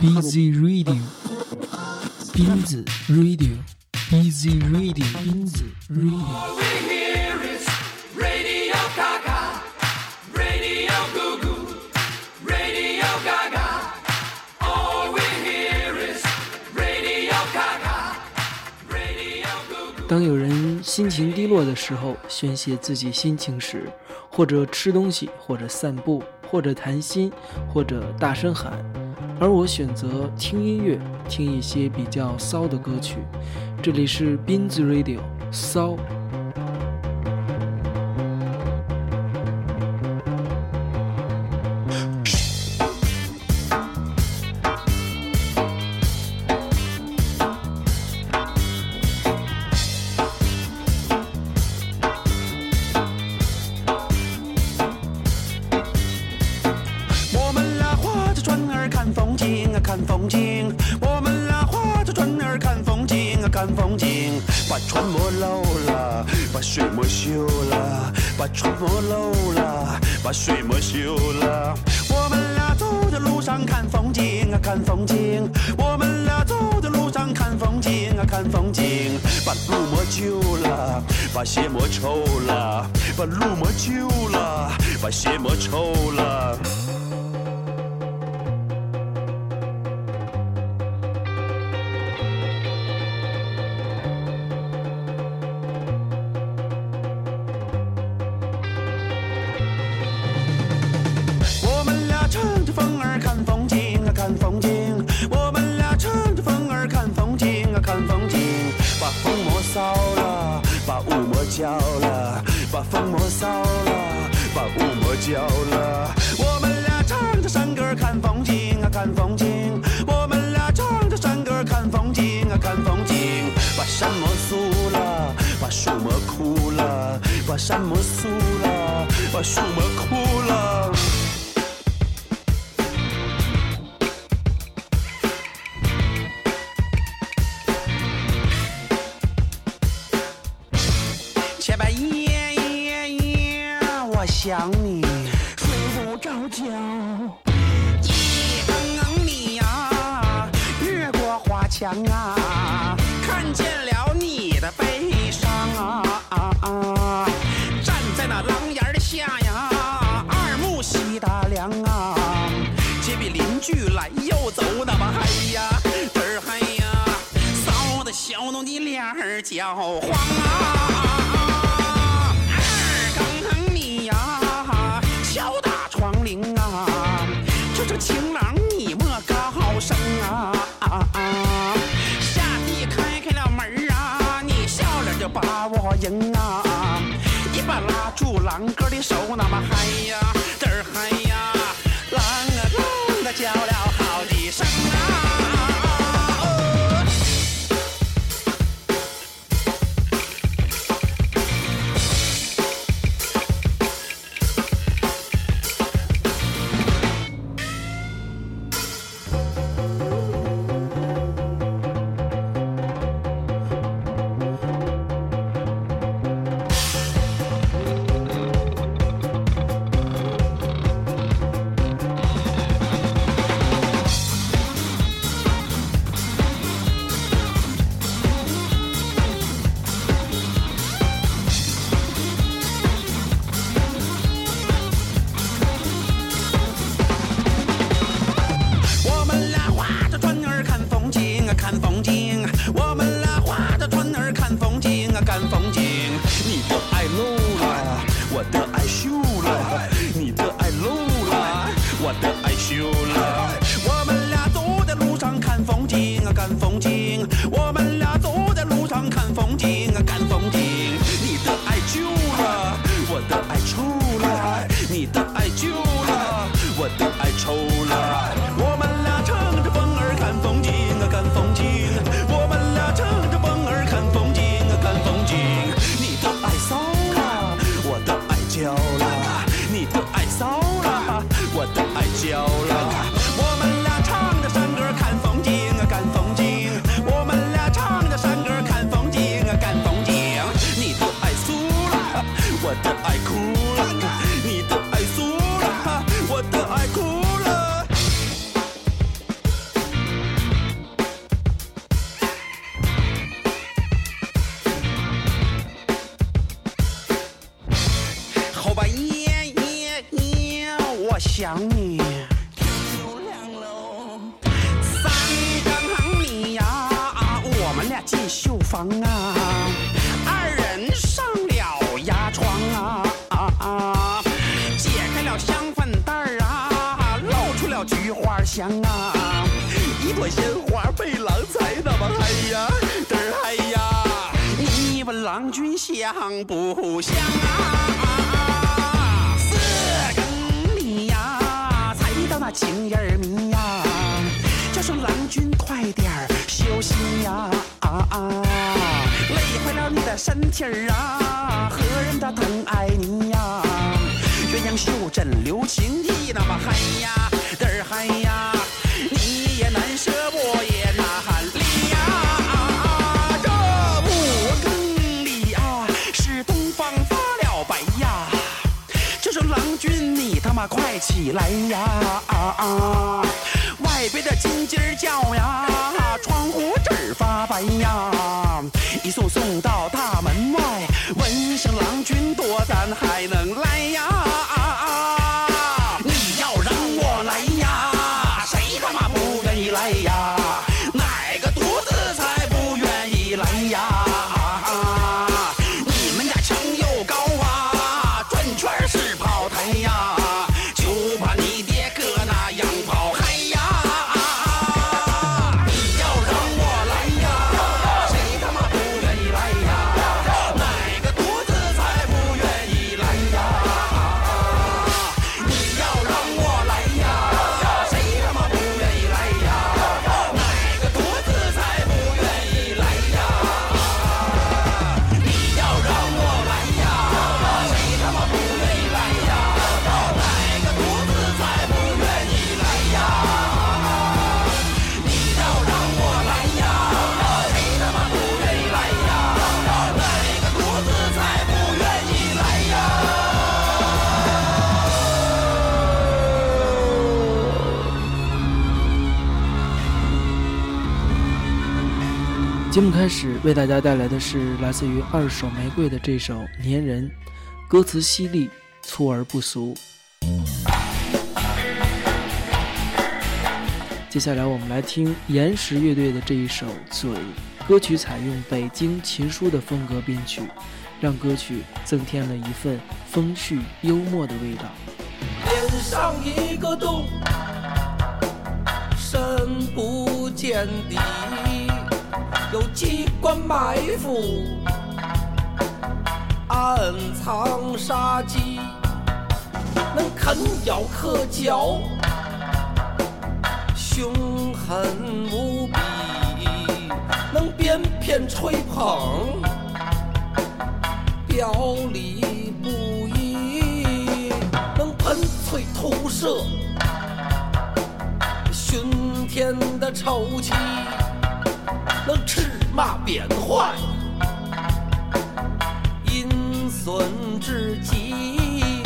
Busy Radio，斌子 Radio，Busy Radio，斌子 Radio。All we hear is Radio Gaga, Radio Goo Goo, Radio Gaga. All we hear is Radio Gaga, Radio Goo Goo. 当有人心情低落的时候，宣泄自己心情时，或者吃东西，或者散步，或者谈心，或者大声喊，而我选择听音乐，听一些比较骚的歌曲。这里是斌子 Radio，骚。把船磨漏了，把水磨锈了，把船磨漏了，把水磨锈了。我们俩走在路上看风景啊，看风景。我们俩走在路上看风景啊，看风景。把路磨旧了，把鞋磨臭了，把路磨旧了，把鞋磨臭了。把山磨酥了，把树磨枯了。前半夜夜夜，我想你，睡不着觉。夜里呀，越过花墙啊，儿焦黄啊。菊花香啊，一朵鲜花被郎才那么嗨呀，嘚儿嗨呀，你问郎君香不香啊？四更里呀，才到那情人儿迷呀。叫声郎君快点休息呀！啊啊，累坏了你的身体儿啊，何人的疼爱你呀？鸳鸯袖枕留情意，那么嗨呀，嘚儿嗨呀，你也难舍，我也难离呀！这五更里啊，是东方发了白呀。就说郎君，你他妈快起来呀！啊啊，外边的金鸡叫呀，窗户纸发白呀，一送送到大门外，闻声郎君多，咱还能来节目开始为大家带来的是来自于二手玫瑰的这首《粘人》，歌词犀利，粗而不俗。接下来我们来听岩石乐队的这一首《嘴》，歌曲采用北京琴书的风格编曲，让歌曲增添了一份风趣幽默的味道。脸上一个洞，深不见底，有机关埋伏，暗藏杀机，能啃咬克嚼，凶狠无比，能鞭骗吹捧，表里不一，能喷翠吐射，熏天的臭气，能吃骂变坏，阴损至极，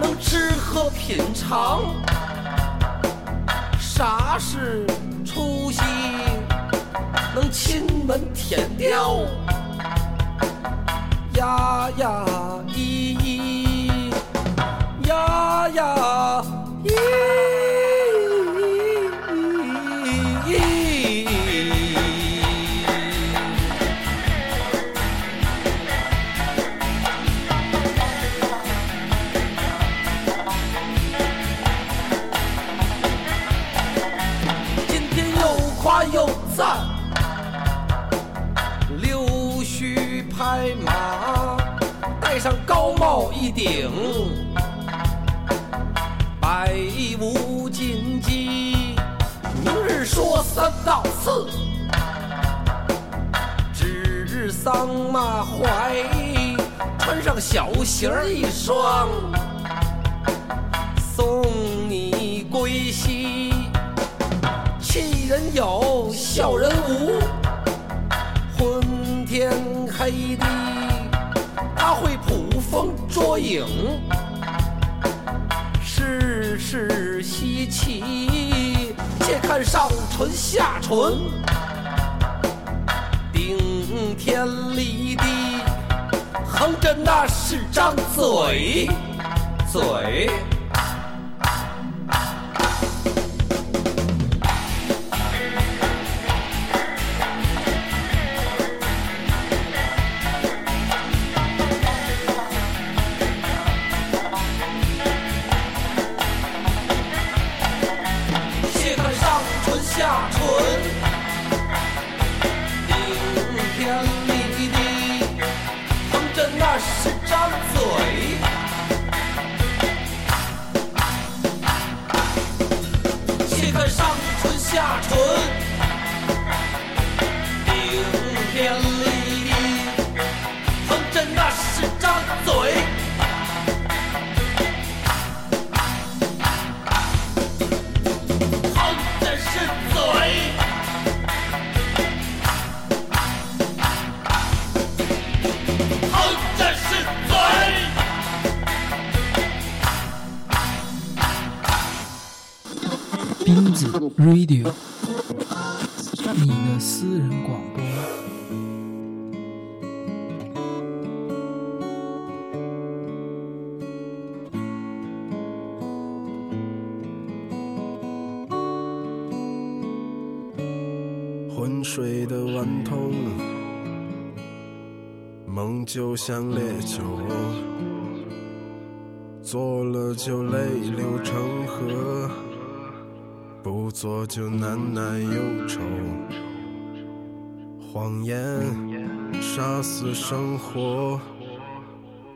能吃喝品尝，啥是出息，能亲吻舔叼。呀呀顶，百无禁忌。明日说三道四，指桑骂槐，穿上小鞋一双，送你归西。气人有，笑人无，昏天黑地，他会捕风捉影，世事稀奇。且看上唇下唇，顶天立地，横着那是张嘴，嘴。radio 你的私人广播。浑水的顽童梦就像烈酒做了就泪流成河。做就喃喃忧愁，谎言杀死生活，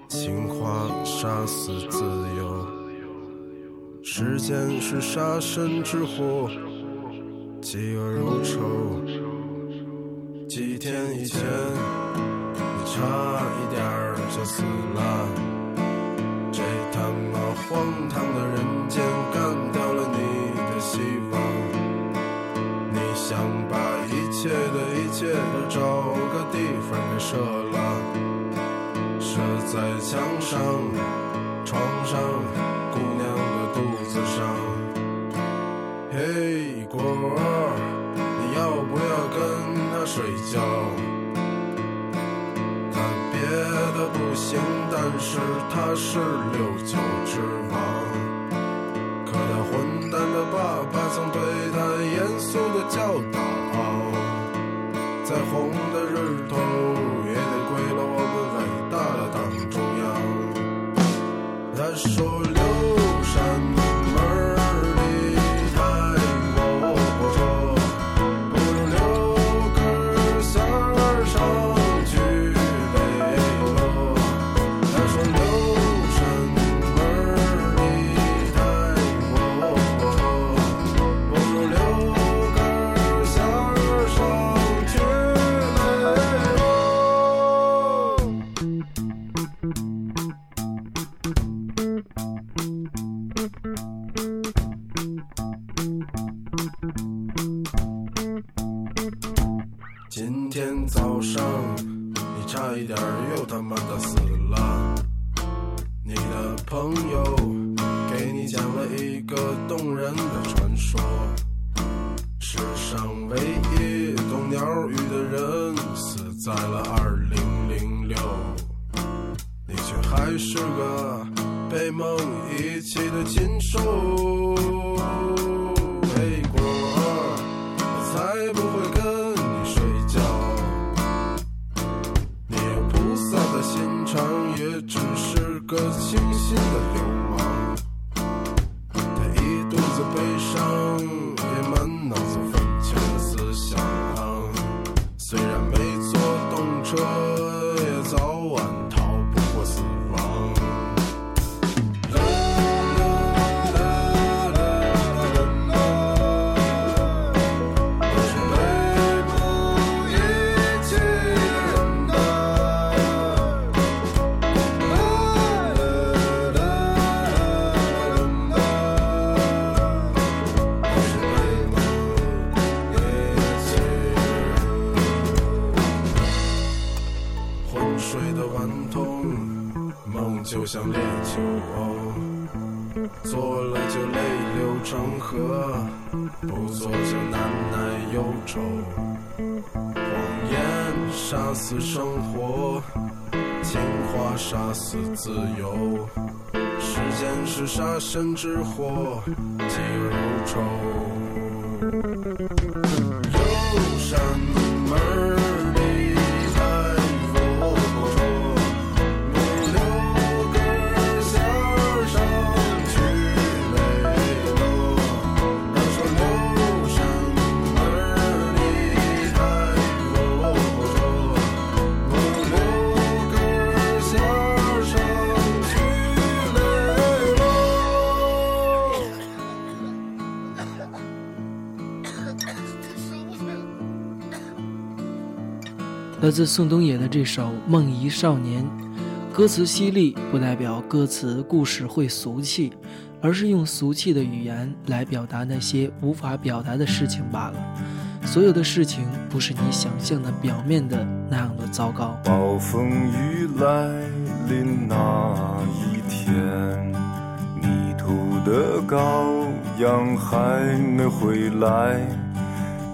情话杀死自由，时间是杀身之祸，饥饿如仇。几天以前，你差一点就死了，这他妈荒唐的人间干掉！一切的一切都找个地方给射了射在墙上床上姑娘的肚子上。嘿果儿你要不要跟他睡觉？他别的不行但是他是六九之王。可他混蛋的爸爸曾对他严肃的教育 Verbesserung 之火。自宋冬野的这首《梦遗少年》，歌词犀利，不代表歌词故事会俗气，而是用俗气的语言来表达那些无法表达的事情罢了。所有的事情不是你想象的表面的那样的糟糕。暴风雨来临那一天，迷途的羔羊还没回来，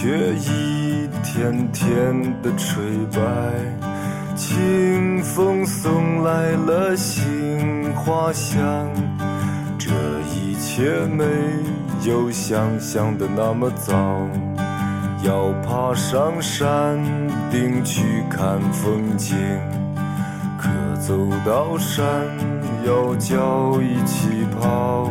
却一天天的吹白。清风送来了杏花香，这一切没有想象的那么糟。要爬上山顶去看风景。可走到山腰脚一起跑，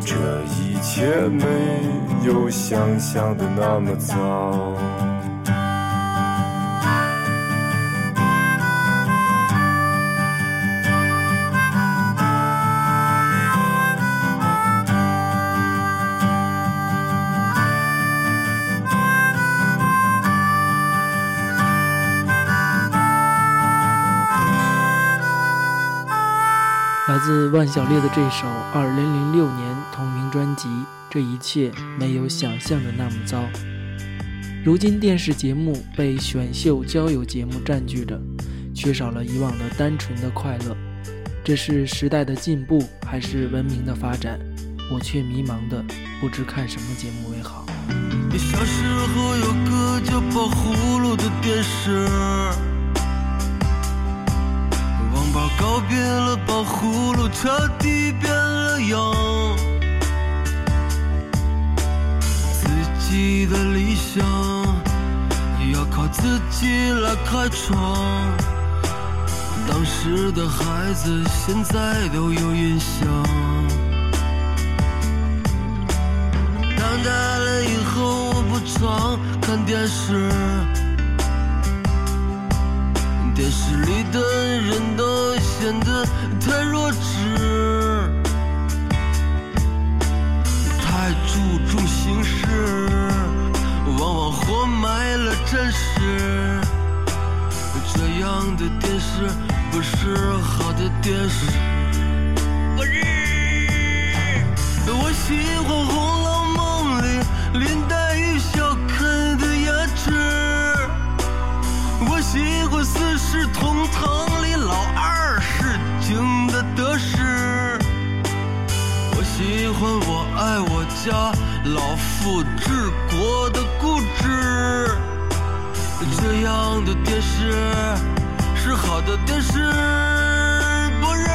这一切没有想象的那么糟。来自万晓利的这首2006年专辑《这一切没有想象的那么糟》。如今电视节目被选秀交友节目占据着，缺少了以往的单纯的快乐。这是时代的进步，还是文明的发展？我却迷茫的不知看什么节目为好。小时候有个叫宝葫芦的电视，告别了宝葫芦，彻底变了样。的理想要靠自己来开创。当时的孩子现在都有印象。长大了以后，我不常看电视，电视里的人都显得太弱智，太注重形式，真实。这样的电视不是好的电视。我日，我喜欢《红楼梦》里林黛玉笑看的牙齿，我喜欢《四世同堂》里老二是惊的得失，我喜欢《我爱我家》老父治国的固执。这样的电视是好的电视，不是。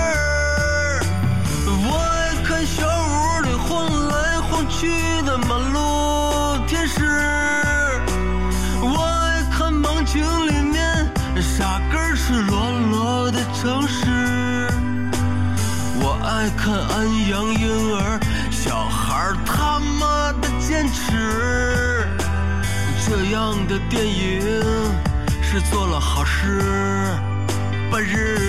我爱看小屋里晃来晃去的马路天使，我爱看梦境里面傻根赤裸裸的城市，我爱看安这样的电影是做了好事，本日。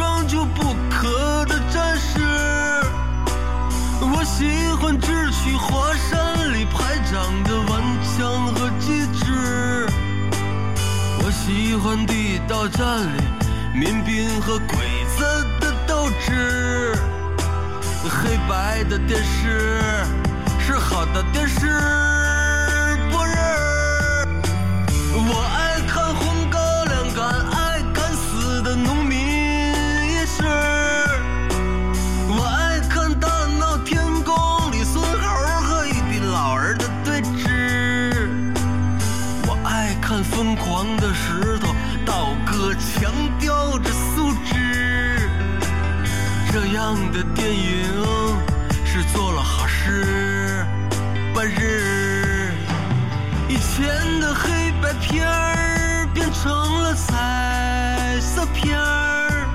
装就不可的战士。我喜欢智取华山里排长的顽强和机智。我喜欢地道战里民兵和鬼子的斗志。黑白的电视是好的电视，不是。我爱样的电影是做了好事，本日。以前的黑白片儿变成了彩色片儿，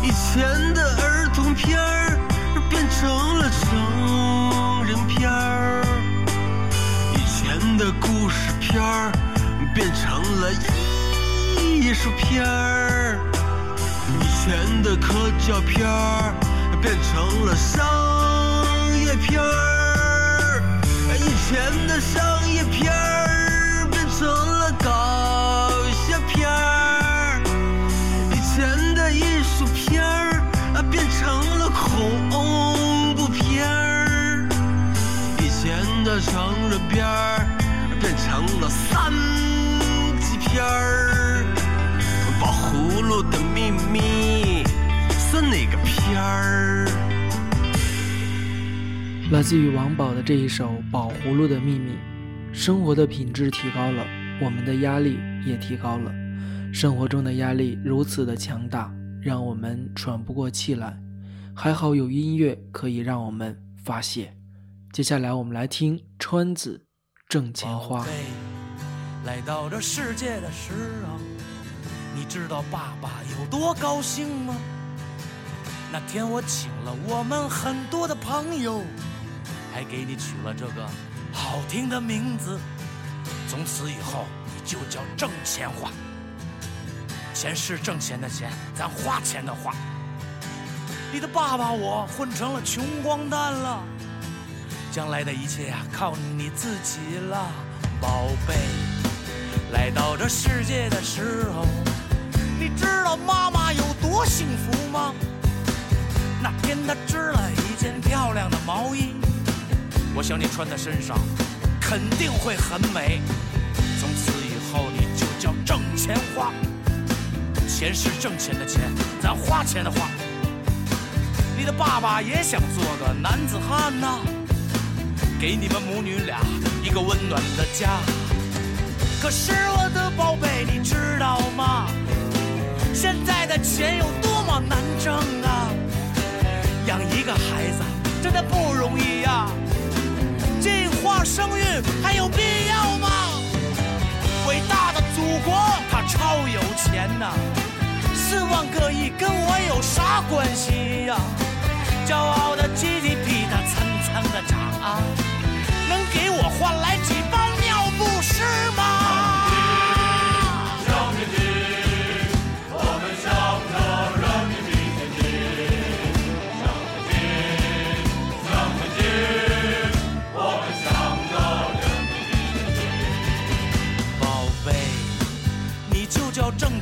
以前的儿童片儿变成了成人片儿，以前的故事片儿变成了艺术片儿，以前的科教片儿变成了商业片儿，以前的商业片儿变成了搞笑片儿，以前的艺术片儿变成了恐怖片儿，以前的成人片儿变成了三级片儿。来自于王宝的这一首《宝葫芦的秘密》，生活的品质提高了，我们的压力也提高了。生活中的压力如此的强大，让我们喘不过气来。还好有音乐可以让我们发泄。接下来我们来听川子《挣钱花》。来到这世界的时候，你知道爸爸有多高兴吗？那天我请了我们很多的朋友，还给你取了这个好听的名字。从此以后，你就叫挣钱花。钱是挣钱的钱，咱花钱的花。你的爸爸我混成了穷光蛋了。将来的一切呀、靠你自己了，宝贝。来到这世界的时候，你知道妈妈有多幸福吗？那天她织了一件漂亮的毛衣，我想你穿在身上肯定会很美。从此以后你就叫挣钱花，钱是挣钱的钱，咱花钱的花。你的爸爸也想做个男子汉呐、给你们母女俩一个温暖的家。可是我的宝贝，你知道吗？现在的钱有多么难挣啊！养一个孩子真的不容易呀、生育还有必要吗？伟大的祖国，它超有钱呐、四万个亿跟我有啥关系呀、骄傲的 GDP 它蹭蹭的涨啊，能给我换来几包尿不湿吗？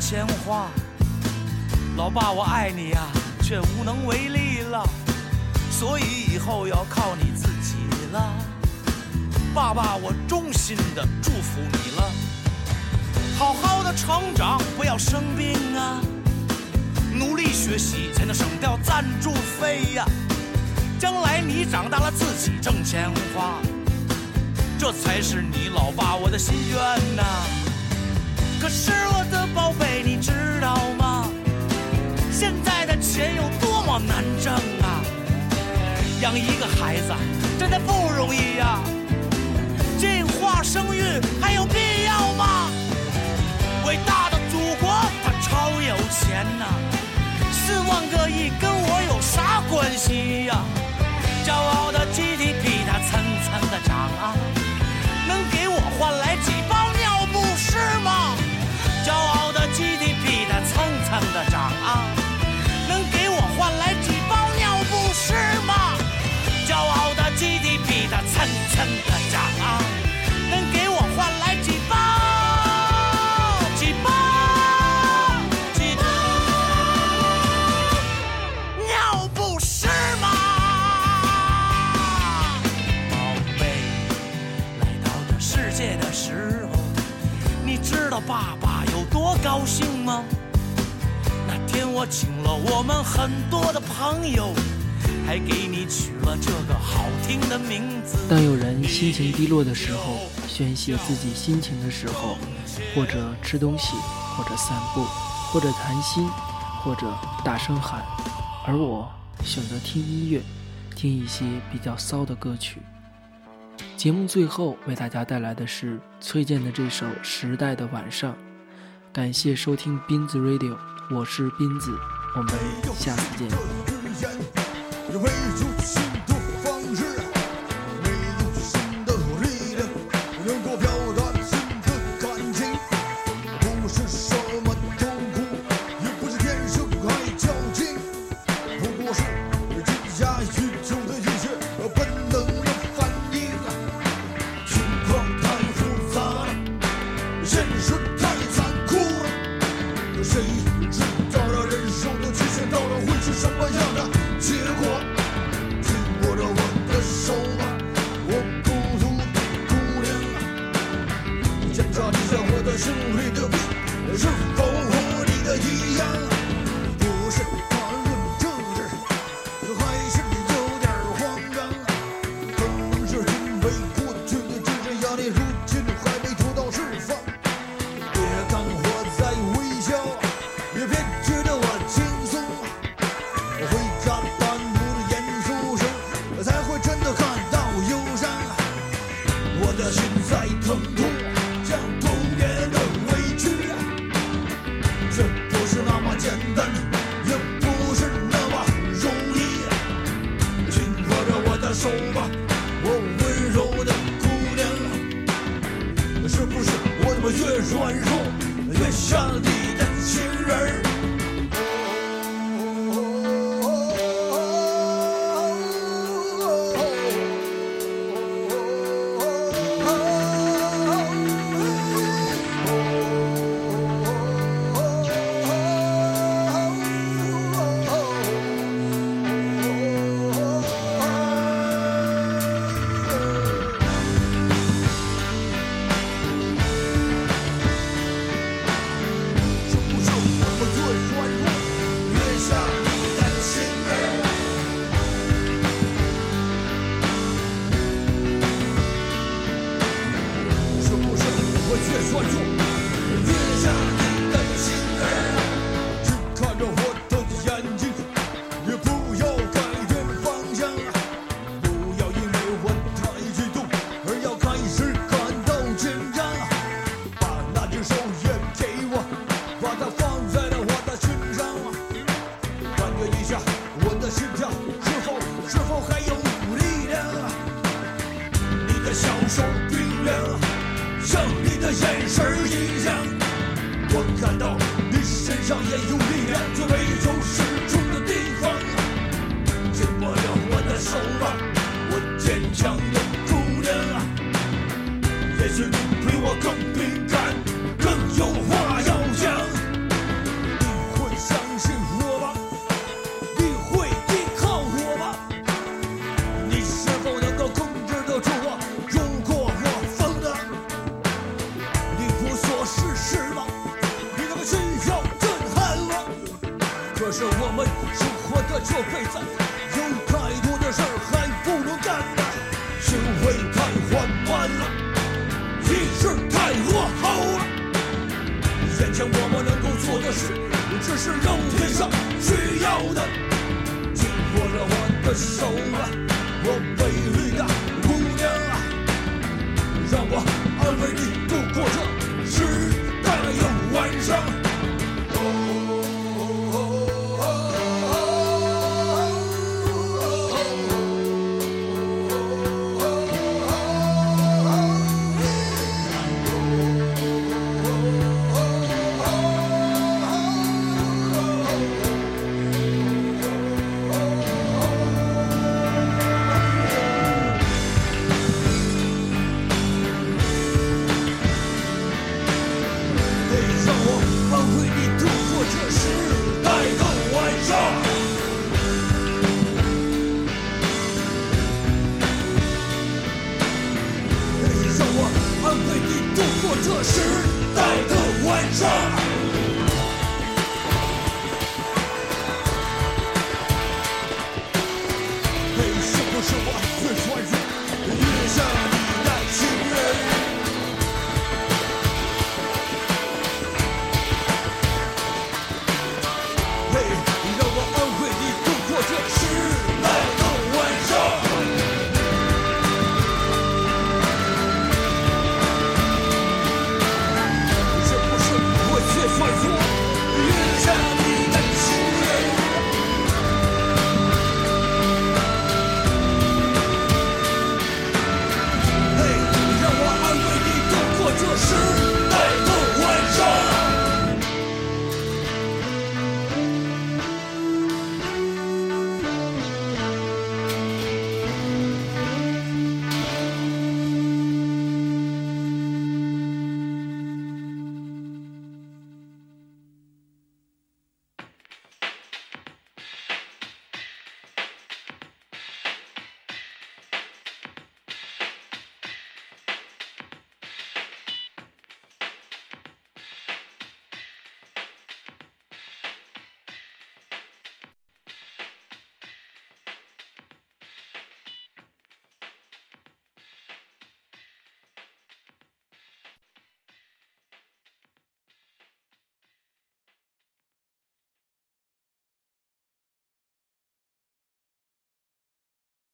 钱花。老爸，我爱你呀、却无能为力了，所以以后要靠你自己了。爸爸，我衷心的祝福你了，好好的成长，不要生病啊，努力学习才能省掉赞助费呀、将来你长大了自己挣钱花。这才是你老爸我的心愿呐、可是我的宝贝，你知道吗？现在的钱有多么难挣啊！养一个孩子真的不容易呀、计划生育还有必要吗？伟大的祖国，它超有钱呐、四万个亿跟我有啥关系呀、骄傲的 GDP 高兴吗？那天我请了我们很多的朋友，还给你取了这个好听的名字。当有人心情低落的时候，宣泄自己心情的时候，或者吃东西，或者散步，或者谈心，或者大声喊，而我选择听音乐，听一些比较骚的歌曲。节目最后为大家带来的是崔健的这首《时代的晚上》，感谢收听斌子 Radio，我是斌子，我们下次见。